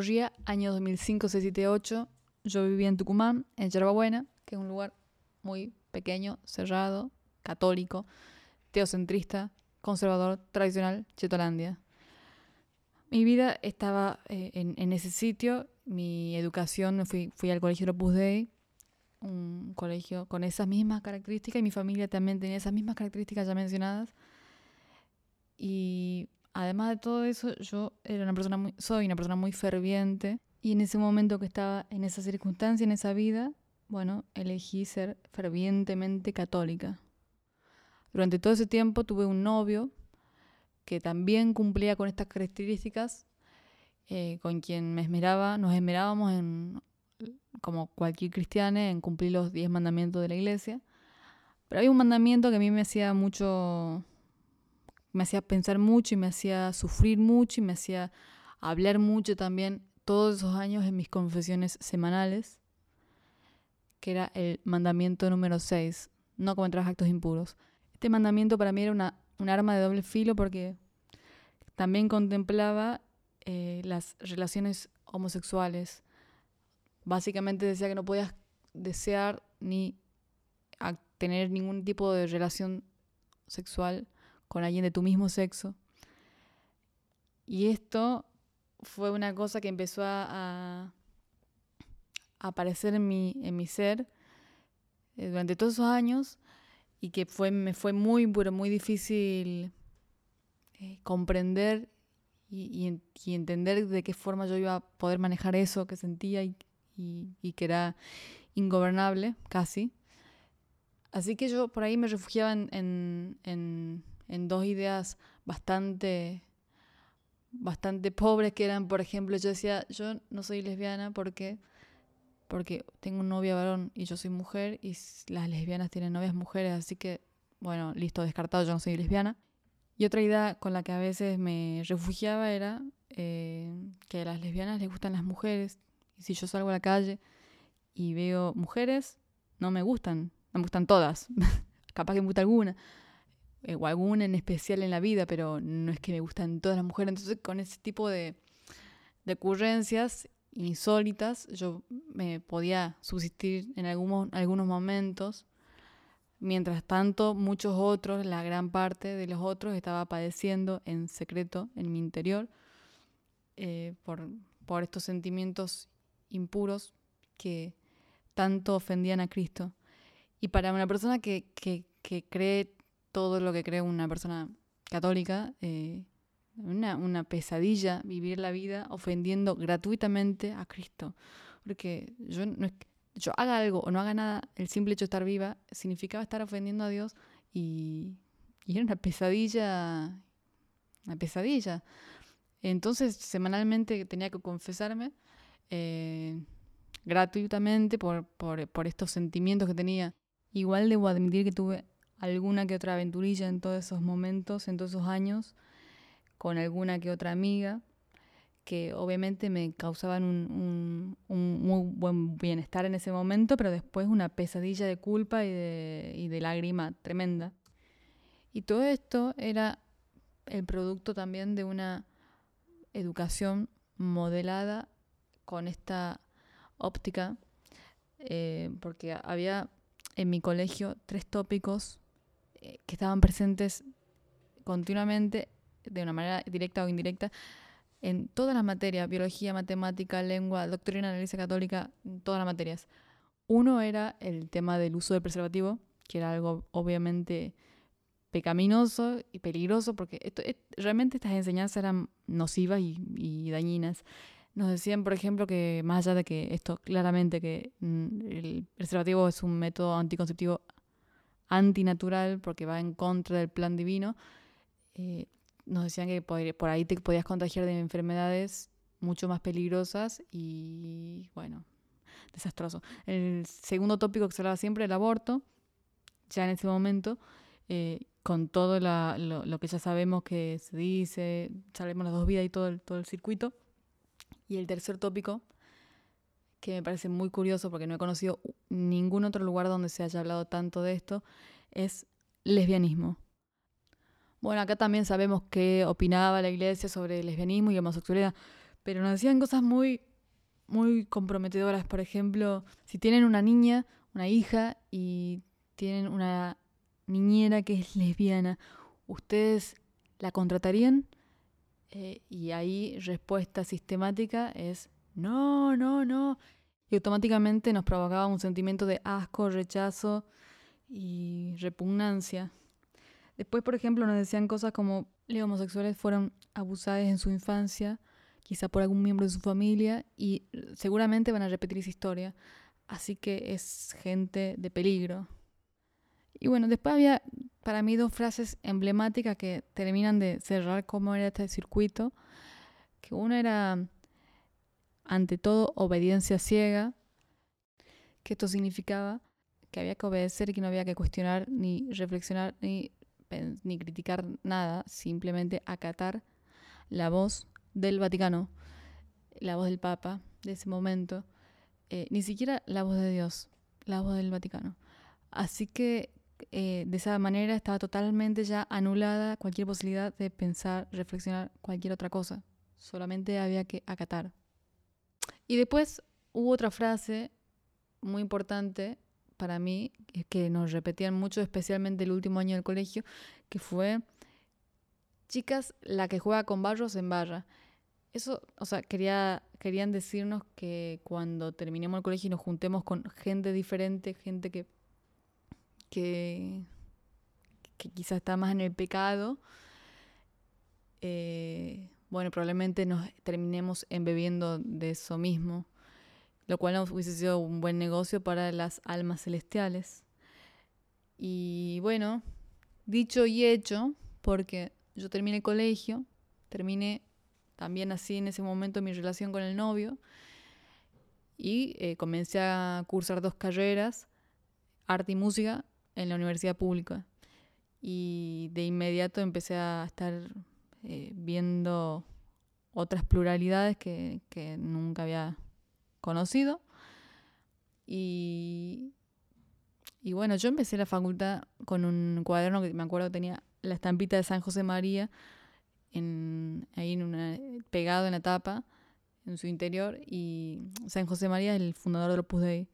Corría año 2005, 6, 7, 8. Yo vivía en Tucumán, en Yerbabuena, que es un lugar muy pequeño, cerrado, católico, teocentrista, conservador, tradicional, Chetolandia. Mi vida estaba eh, en, en, ese sitio, mi educación, fui, fui al colegio Opus Dei, un colegio con esas mismas características, y mi familia también tenía esas mismas características ya mencionadas. Y además de todo eso, yo era una persona muy, soy una persona muy ferviente, y en ese momento que estaba en esa circunstancia, en esa vida, bueno, elegí ser fervientemente católica. Durante todo ese tiempo tuve un novio que también cumplía con estas características, eh, con quien me esmeraba, nos esmerábamos en, como cualquier cristiano, en cumplir los diez mandamientos de la iglesia. Pero había un mandamiento que a mí me hacía mucho, me hacía pensar mucho y me hacía sufrir mucho y me hacía hablar mucho también todos esos años en mis confesiones semanales, que era el mandamiento número 6, no cometerás actos impuros. Este mandamiento para mí era una, un arma de doble filo porque también contemplaba eh, las relaciones homosexuales. Básicamente decía que no podías desear ni tener ningún tipo de relación sexual con alguien de tu mismo sexo. Y esto fue una cosa que empezó a, aparecer en mi, en mi ser eh, durante todos esos años y que fue, me fue muy, pero muy difícil eh, comprender y, entender de qué forma yo iba a poder manejar eso que sentía y, que era ingobernable casi. Así que yo por ahí me refugiaba en, dos ideas bastante, bastante pobres que eran, por ejemplo, yo decía, yo no soy lesbiana porque porque tengo un novio varón y yo soy mujer y las lesbianas tienen novias mujeres, así que, bueno, listo, descartado, yo no soy lesbiana. Y otra idea con la que a veces me refugiaba era eh, que a las lesbianas les gustan las mujeres. Y si yo salgo a la calle y veo mujeres, no me gustan, no me gustan todas. Capaz que me gusta alguna, eh, o alguna en especial en la vida, pero no es que me gustan todas las mujeres. Entonces, con ese tipo de, de ocurrencias insólitas, yo me podía subsistir en algunos, algunos momentos. Mientras tanto, muchos otros, la gran parte de los otros, estaba padeciendo en secreto en mi interior eh, por, por estos sentimientos impuros que tanto ofendían a Cristo. Y para una persona que, que cree todo lo que cree una persona católica, eh, una, pesadilla vivir la vida ofendiendo gratuitamente a Cristo. Porque yo no yo haga algo o no haga nada, el simple hecho de estar viva significaba estar ofendiendo a Dios y, y era una pesadilla, una pesadilla. Entonces semanalmente tenía que confesarme eh, gratuitamente por, por, estos sentimientos que tenía. Igual debo admitir que tuve alguna que otra aventurilla en todos esos momentos, en todos esos años, con alguna que otra amiga, que obviamente me causaban un, muy buen bienestar en ese momento, pero después una pesadilla de culpa y de, lágrima tremenda. Y todo esto era el producto también de una educación modelada con esta óptica, eh, porque había en mi colegio tres tópicos eh, que estaban presentes continuamente de una manera directa o indirecta en todas las materias, biología, matemática, lengua, doctrina Iglesia Católica, todas las materias. Uno era el tema del uso del preservativo, que era algo obviamente pecaminoso y peligroso, porque esto, realmente estas enseñanzas eran nocivas y, y, dañinas. Nos decían, por ejemplo, que más allá de que esto claramente que mm, el preservativo es un método anticonceptivo antinatural porque va en contra del plan divino, eh, nos decían que por ahí te podías contagiar de enfermedades mucho más peligrosas y bueno, desastroso. El segundo tópico que se hablaba siempre, el aborto, ya en ese momento, eh, con todo lo, lo, que ya sabemos que se dice, sabemos las dos vidas y todo el, todo el circuito. Y el tercer tópico, que me parece muy curioso porque no he conocido ningún otro lugar donde se haya hablado tanto de esto, es lesbianismo. Bueno, acá también sabemos qué opinaba la iglesia sobre el lesbianismo y homosexualidad, pero nos decían cosas muy, muy comprometedoras. Por ejemplo, si tienen una niña, una hija, y tienen una niñera que es lesbiana, ¿ustedes la contratarían? Eh, y ahí respuesta sistemática es no, no, no. Y automáticamente nos provocaba un sentimiento de asco, rechazo y repugnancia. Después, por ejemplo, nos decían cosas como los homosexuales fueron abusados en su infancia, quizá por algún miembro de su familia, y seguramente van a repetir esa historia. Así que es gente de peligro. Y bueno, después había para mí dos frases emblemáticas que terminan de cerrar cómo era este circuito. Que una era, ante todo, obediencia ciega, que esto significaba que había que obedecer y que no había que cuestionar, ni reflexionar, ni, ni criticar nada, simplemente acatar la voz del Vaticano, la voz del Papa de ese momento, eh, ni siquiera la voz de Dios, la voz del Vaticano. Así que eh, de esa manera estaba totalmente ya anulada cualquier posibilidad de pensar, reflexionar cualquier otra cosa. Solamente había que acatar. Y después hubo otra frase muy importante para mí, que nos repetían mucho, especialmente el último año del colegio, que fue, chicas, la que juega con barros en barra. Eso, o sea, quería, querían decirnos que cuando terminemos el colegio y nos juntemos con gente diferente, gente que que, que quizás está más en el pecado, eh, bueno, probablemente nos terminemos embebiendo de eso mismo, lo cual no hubiese sido un buen negocio para las almas celestiales. Y bueno, dicho y hecho, porque yo terminé el colegio, terminé también así en ese momento mi relación con el novio y eh, comencé a cursar dos carreras, arte y música, en la universidad pública. Y de inmediato empecé a estar eh, viendo otras pluralidades que, que, nunca había conocido. Y, y bueno, yo empecé la facultad con un cuaderno que me acuerdo tenía la estampita de San José María en, ahí en una, pegado en la tapa, en su interior. Y San José María es el fundador del Opus Dei.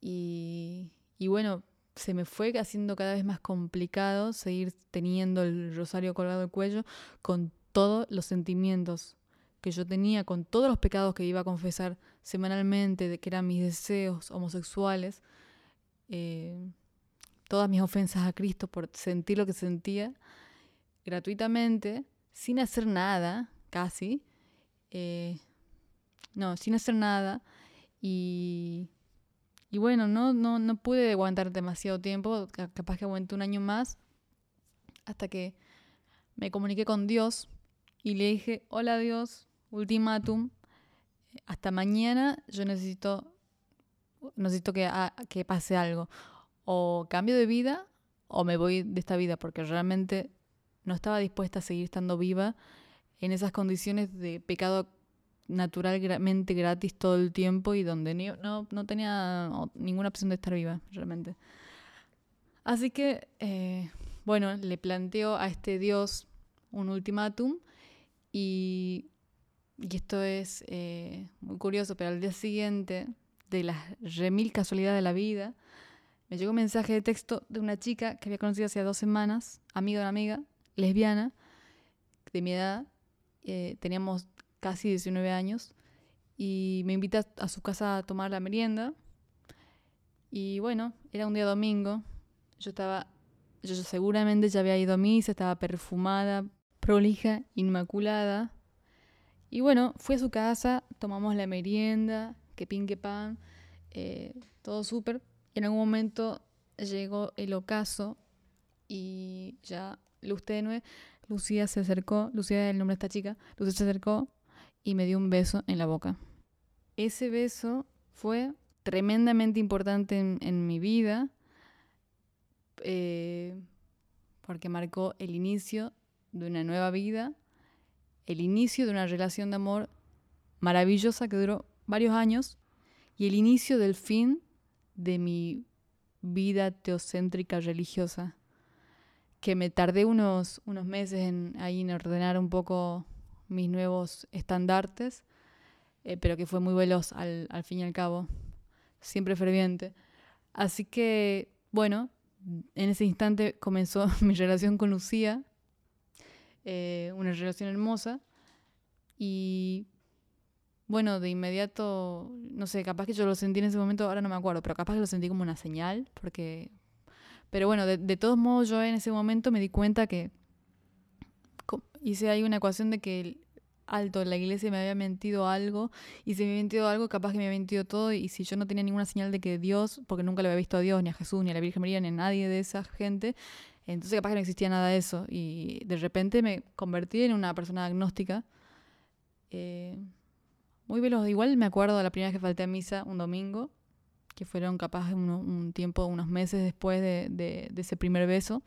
Y, y bueno, se me fue haciendo cada vez más complicado seguir teniendo el rosario colgado del cuello con todos los sentimientos que yo tenía, con todos los pecados que iba a confesar semanalmente, de que eran mis deseos homosexuales, eh, todas mis ofensas a Cristo por sentir lo que sentía gratuitamente, sin hacer nada, casi, eh, no, sin hacer nada, y y bueno, no, no, no pude aguantar demasiado tiempo, capaz que aguanté un año más, hasta que me comuniqué con Dios y le dije, hola Dios, ultimátum, hasta mañana yo necesito, necesito que, que pase algo. O cambio de vida o me voy de esta vida, porque realmente no estaba dispuesta a seguir estando viva en esas condiciones de pecado naturalmente gratis todo el tiempo y donde no, no tenía ninguna opción de estar viva, realmente. Así que, eh, bueno, le planteo a este dios un ultimátum y, y, esto es eh, muy curioso, pero al día siguiente, de las remil casualidades de la vida, me llegó un mensaje de texto de una chica que había conocido hace dos semanas, amiga de amiga, lesbiana, de mi edad. Eh, teníamos casi 19 años, y me invita a su casa a tomar la merienda. Y bueno, era un día domingo, yo estaba, yo seguramente ya había ido a misa, estaba perfumada, prolija, inmaculada. Y bueno, fui a su casa, tomamos la merienda, que pin que pan, eh, todo súper. En algún momento llegó el ocaso y ya luz tenue. Lucía se acercó, Lucía es el nombre de esta chica, Lucía se acercó y me dio un beso en la boca. Ese beso fue tremendamente importante en, mi vida eh, porque marcó el inicio de una nueva vida, el inicio de una relación de amor maravillosa que duró varios años y el inicio del fin de mi vida teocéntrica religiosa, que me tardé unos, unos meses en, ahí en ordenar un poco mis nuevos estandartes, eh, pero que fue muy veloz al, fin y al cabo, siempre ferviente. Así que, bueno, en ese instante comenzó mi relación con Lucía, eh, una relación hermosa, y bueno, de inmediato, no sé, capaz que yo lo sentí en ese momento, ahora no me acuerdo, pero capaz que lo sentí como una señal, porque... Pero bueno, de todos modos yo en ese momento me di cuenta que hice ahí una ecuación de que alto, la iglesia me había mentido algo, y si me había mentido algo, capaz que me había mentido todo, y si yo no tenía ninguna señal de que Dios, porque nunca le había visto a Dios, ni a Jesús, ni a la Virgen María, ni a nadie de esa gente, entonces capaz que no existía nada de eso, y de repente me convertí en una persona agnóstica. Eh, muy veloz, igual me acuerdo de la primera vez que falté a misa un domingo, que fueron capaz un, un tiempo, unos meses después de, de, de ese primer beso.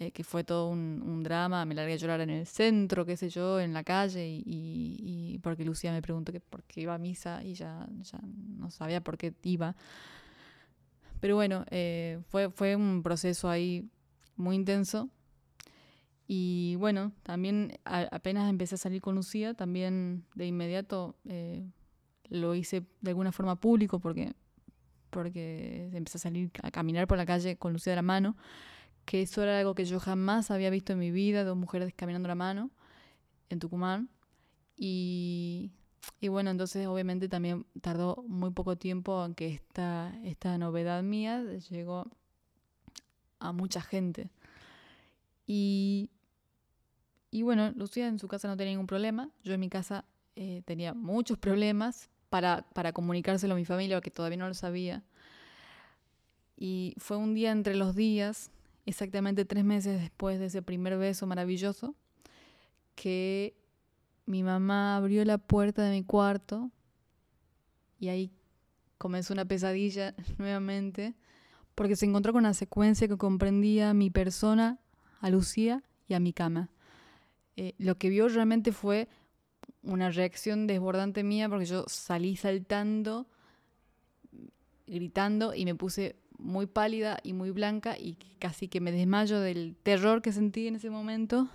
Eh, que fue todo un, un, drama, me largué a llorar en el centro, qué sé yo, en la calle, y, y, y porque Lucía me preguntó que por qué iba a misa y ya, ya no sabía por qué iba. Pero bueno, eh, fue, fue un proceso ahí muy intenso. Y bueno, también a, apenas empecé a salir con Lucía, también de inmediato eh, lo hice de alguna forma público porque, porque empecé a salir a caminar por la calle con Lucía de la mano que eso era algo que yo jamás había visto en mi vida, dos mujeres caminando la mano en Tucumán. Y, y bueno, entonces obviamente también tardó muy poco tiempo aunque esta, esta novedad mía llegó a mucha gente. Y, y bueno, Lucía en su casa no tenía ningún problema, yo en mi casa eh, tenía muchos problemas para, para comunicárselo a mi familia, que todavía no lo sabía. Y fue un día entre los días exactamente tres meses después de ese primer beso maravilloso, que mi mamá abrió la puerta de mi cuarto y ahí comenzó una pesadilla nuevamente, porque se encontró con una secuencia que comprendía mi persona, a Lucía y a mi cama. Eh, lo que vio realmente fue una reacción desbordante mía porque yo salí saltando, gritando y me puse muy pálida y muy blanca y casi que me desmayo del terror que sentí en ese momento.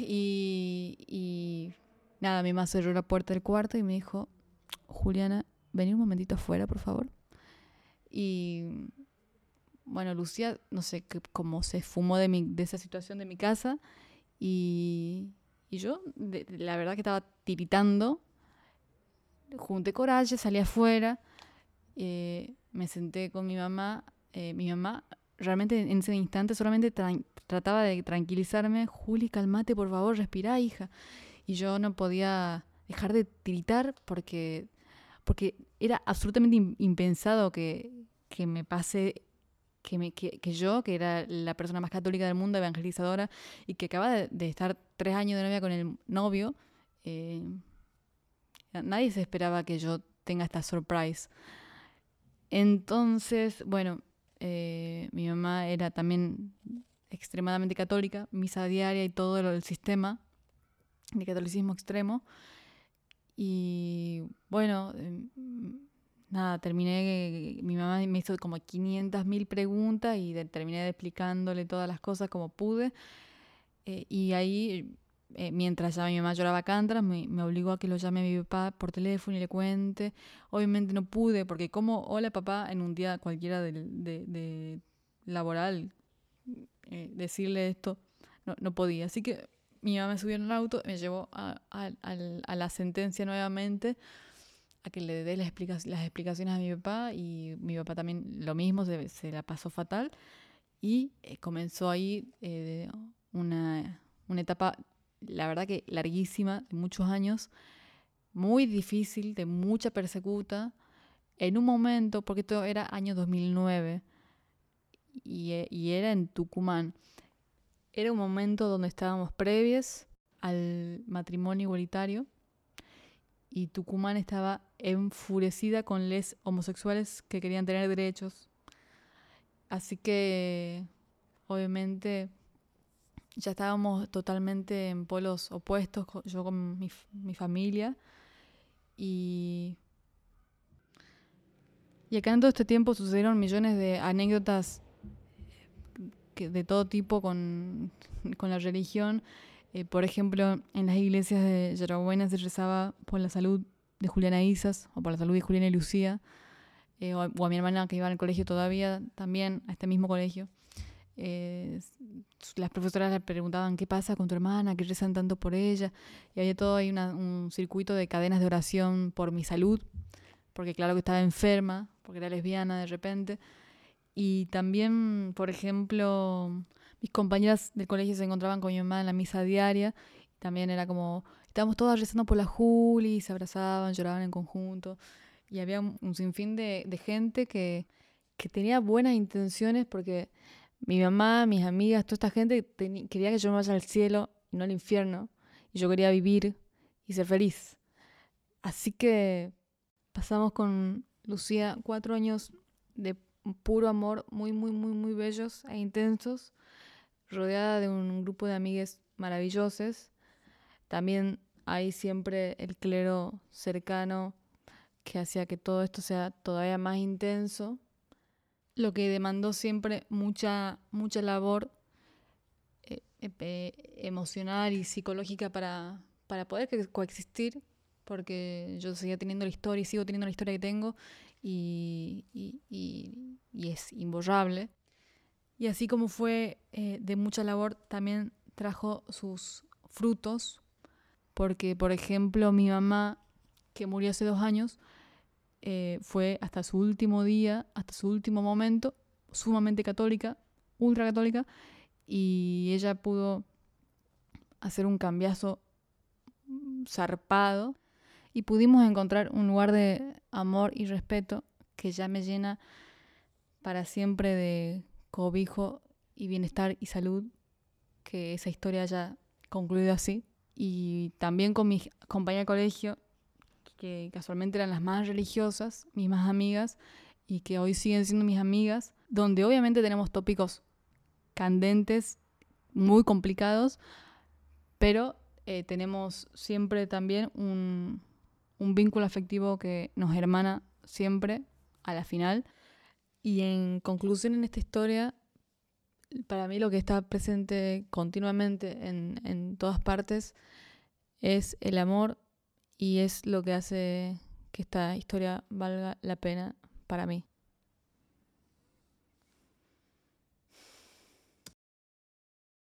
y, y nada, mi mamá cerró la puerta del cuarto y me dijo, Juliana, vení un momentito afuera, por favor. Y bueno, Lucía, no sé cómo se fumó de, mi, de esa situación de mi casa y, y yo, de, la verdad que estaba tiritando, junté coraje, salí afuera. Eh, me senté con mi mamá. Eh, mi mamá realmente en ese instante solamente tra trataba de tranquilizarme. Juli, calmate, por favor, respira, hija. Y yo no podía dejar de tiritar porque, porque era absolutamente impensado que, que me pase que, me, que, que, yo, que era la persona más católica del mundo, evangelizadora, y que acaba de, de estar tres años de novia con el novio, eh, nadie se esperaba que yo tenga esta surprise. Entonces, bueno, eh, mi mamá era también extremadamente católica, misa diaria y todo el sistema de catolicismo extremo. Y bueno, eh, nada, terminé, mi mamá me hizo como 500 mil preguntas y terminé explicándole todas las cosas como pude. Eh, y ahí eh, mientras ya mi mamá lloraba cántaras, me, me, obligó a que lo llame a mi papá por teléfono y le cuente. Obviamente no pude, porque como, hola papá, en un día cualquiera de, de, de laboral, eh, decirle esto, no, no, podía. Así que mi mamá me subió en el auto, me llevó a, a, a, la sentencia nuevamente, a que le dé las explicaciones a mi papá, y mi papá también lo mismo, se, se la pasó fatal, y eh, comenzó ahí eh, una, una etapa la verdad que larguísima, de muchos años, muy difícil, de mucha persecuta, en un momento, porque esto era año 2009 y, eh, y era en Tucumán, era un momento donde estábamos previos al matrimonio igualitario y Tucumán estaba enfurecida con les homosexuales que querían tener derechos. Así que, obviamente, ya estábamos totalmente en polos opuestos, yo con mi, mi familia. Y, y acá en todo este tiempo sucedieron millones de anécdotas que, de todo tipo con, con la religión. Eh, por ejemplo, en las iglesias de Yarabuena se rezaba por la salud de Juliana Isas o por la salud de Juliana y Lucía, eh, o, a mi hermana que iba al colegio todavía, también a este mismo colegio. Eh, las profesoras le preguntaban qué pasa con tu hermana, qué rezan tanto por ella, y había todo un circuito de cadenas de oración por mi salud, porque claro que estaba enferma, porque era lesbiana de repente, y también, por ejemplo, mis compañeras del colegio se encontraban con mi mamá en la misa diaria, y también era como, estábamos todas rezando por la Juli, se abrazaban, lloraban en conjunto, y había un, sinfín de, de gente que, que tenía buenas intenciones porque mi mamá, mis amigas, toda esta gente quería que yo me vaya al cielo y no al infierno. Y yo quería vivir y ser feliz. Así que pasamos con Lucía cuatro años de puro amor, muy, muy, muy, muy bellos e intensos, rodeada de un grupo de amigues maravillosos. También hay siempre el clero cercano que hacía que todo esto sea todavía más intenso lo que demandó siempre mucha, mucha labor eh, emocional y psicológica para, para poder coexistir, porque yo seguía teniendo la historia y sigo teniendo la historia que tengo y, es imborrable. Y así como fue eh, de mucha labor, también trajo sus frutos, porque por ejemplo mi mamá, que murió hace dos años, fue hasta su último día, hasta su último momento, sumamente católica, ultra católica, y ella pudo hacer un cambiazo zarpado y pudimos encontrar un lugar de amor y respeto que ya me llena para siempre de cobijo y bienestar y salud, que esa historia haya concluido así. Y también con mis compañeros de colegio que casualmente eran las más religiosas, mis más amigas, y que hoy siguen siendo mis amigas, donde obviamente tenemos tópicos candentes, muy complicados, pero eh, tenemos siempre también un, un vínculo afectivo que nos hermana siempre a la final. Y en conclusión en esta historia, para mí lo que está presente continuamente en, en todas partes es el amor y es lo que hace que esta historia valga la pena para mí.